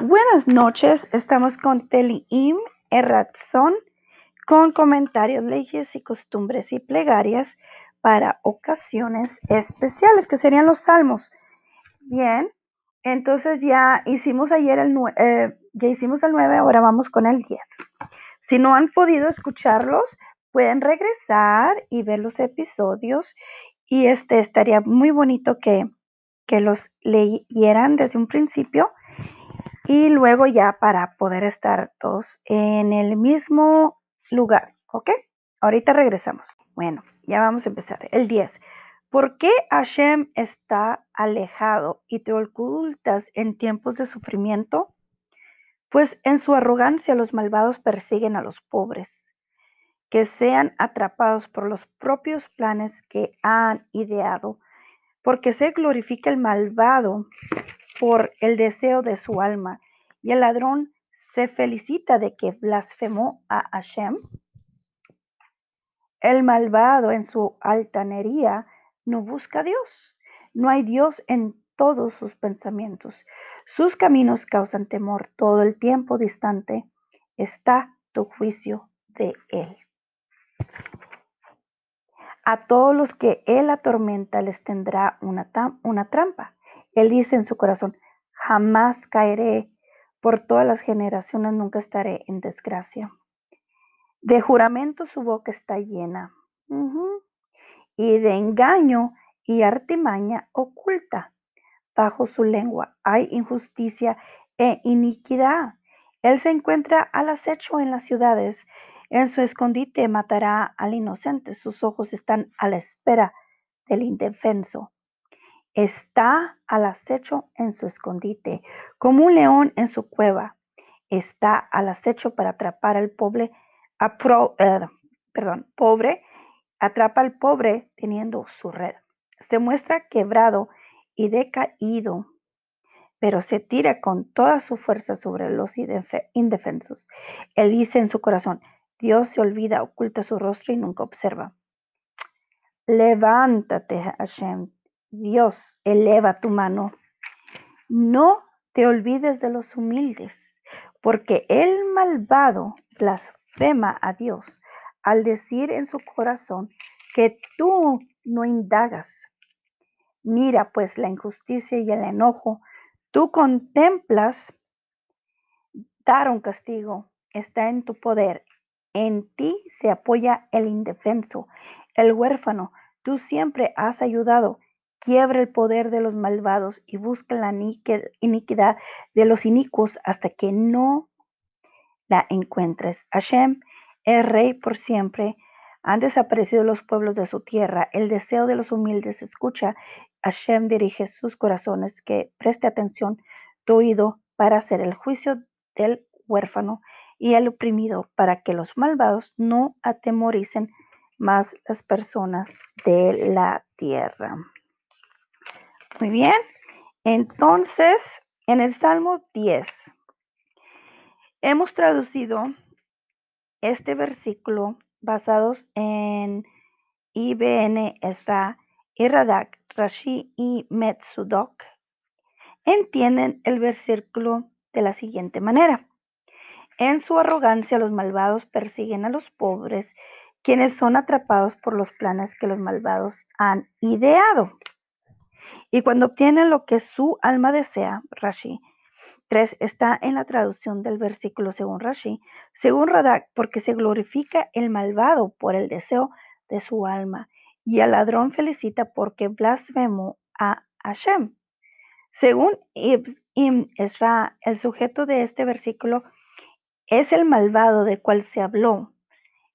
Buenas noches, estamos con Teliim Erratzón con comentarios, leyes y costumbres y plegarias para ocasiones especiales, que serían los salmos. Bien, entonces ya hicimos ayer el, eh, ya hicimos el 9, ahora vamos con el 10. Si no han podido escucharlos, pueden regresar y ver los episodios y este estaría muy bonito que, que los leyeran desde un principio y luego ya para poder estar todos en el mismo lugar, ¿ok? Ahorita regresamos. Bueno, ya vamos a empezar. El 10. ¿Por qué Hashem está alejado y te ocultas en tiempos de sufrimiento? Pues en su arrogancia los malvados persiguen a los pobres, que sean atrapados por los propios planes que han ideado, porque se glorifica el malvado por el deseo de su alma, y el ladrón se felicita de que blasfemó a Hashem. El malvado en su altanería no busca a Dios. No hay Dios en todos sus pensamientos. Sus caminos causan temor. Todo el tiempo distante está tu juicio de él. A todos los que él atormenta les tendrá una, una trampa. Él dice en su corazón, jamás caeré, por todas las generaciones nunca estaré en desgracia. De juramento su boca está llena, y de engaño y artimaña oculta. Bajo su lengua hay injusticia e iniquidad. Él se encuentra al acecho en las ciudades. En su escondite matará al inocente. Sus ojos están a la espera del indefenso está al acecho en su escondite, como un león en su cueva. Está al acecho para atrapar al pobre, eh, perdón, pobre, atrapa al pobre teniendo su red. Se muestra quebrado y decaído, pero se tira con toda su fuerza sobre los indefensos. Él dice en su corazón, Dios se olvida, oculta su rostro y nunca observa. Levántate, Hashem, Dios, eleva tu mano. No te olvides de los humildes, porque el malvado blasfema a Dios al decir en su corazón que tú no indagas. Mira pues la injusticia y el enojo. Tú contemplas dar un castigo. Está en tu poder. En ti se apoya el indefenso, el huérfano. Tú siempre has ayudado quiebra el poder de los malvados y busca la iniquidad de los inicuos hasta que no la encuentres. Hashem es rey por siempre. Han desaparecido los pueblos de su tierra. El deseo de los humildes escucha. Hashem dirige sus corazones. Que preste atención tu oído para hacer el juicio del huérfano y el oprimido, para que los malvados no atemoricen más las personas de la tierra. Muy bien. Entonces, en el Salmo 10, hemos traducido este versículo basados en IBN Esra, Iradak, Rashi y Metsudok. Entienden el versículo de la siguiente manera. En su arrogancia los malvados persiguen a los pobres, quienes son atrapados por los planes que los malvados han ideado. Y cuando obtienen lo que su alma desea, Rashi 3 está en la traducción del versículo según Rashi, según Radak, porque se glorifica el malvado por el deseo de su alma, y el ladrón felicita porque blasfemó a Hashem. Según Ibn Esra, el sujeto de este versículo es el malvado de cual se habló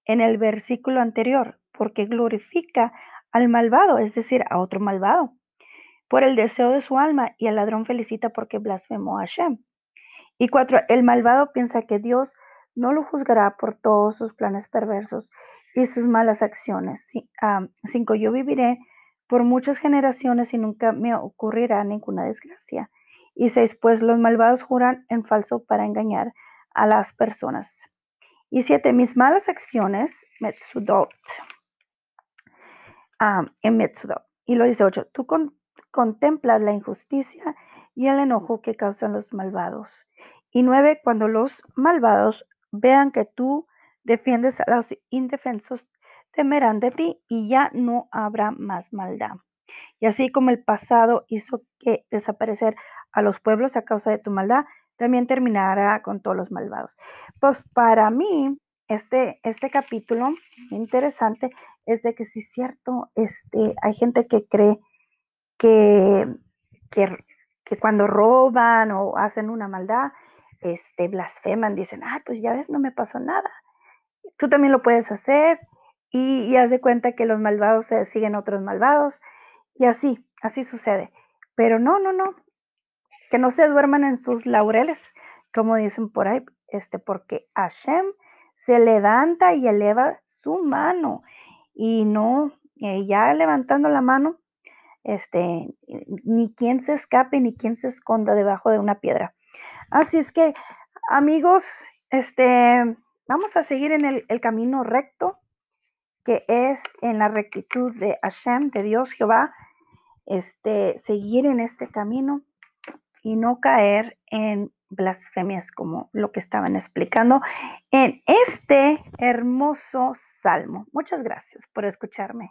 en el versículo anterior, porque glorifica al malvado, es decir, a otro malvado por el deseo de su alma y el ladrón felicita porque blasfemó a Hashem. Y cuatro, el malvado piensa que Dios no lo juzgará por todos sus planes perversos y sus malas acciones. cinco, yo viviré por muchas generaciones y nunca me ocurrirá ninguna desgracia. Y seis, pues los malvados juran en falso para engañar a las personas. Y siete, mis malas acciones, Metsudot, en Metsudot. Y lo dice ocho, tú contemplas la injusticia y el enojo que causan los malvados. Y nueve, cuando los malvados vean que tú defiendes a los indefensos, temerán de ti y ya no habrá más maldad. Y así como el pasado hizo que desaparecer a los pueblos a causa de tu maldad, también terminará con todos los malvados. Pues para mí, este, este capítulo interesante es de que sí es cierto, este, hay gente que cree que, que, que, cuando roban o hacen una maldad, este, blasfeman, dicen, ah, pues ya ves, no me pasó nada. Tú también lo puedes hacer y, y haz de cuenta que los malvados se siguen otros malvados y así, así sucede. Pero no, no, no, que no se duerman en sus laureles, como dicen por ahí, este, porque Hashem se levanta y eleva su mano y no, eh, ya levantando la mano, este, ni quien se escape ni quien se esconda debajo de una piedra. Así es que, amigos, este, vamos a seguir en el, camino recto, que es en la rectitud de Hashem, de Dios Jehová, este, seguir en este camino y no caer en blasfemias como lo que estaban explicando en este hermoso salmo. Muchas gracias por escucharme.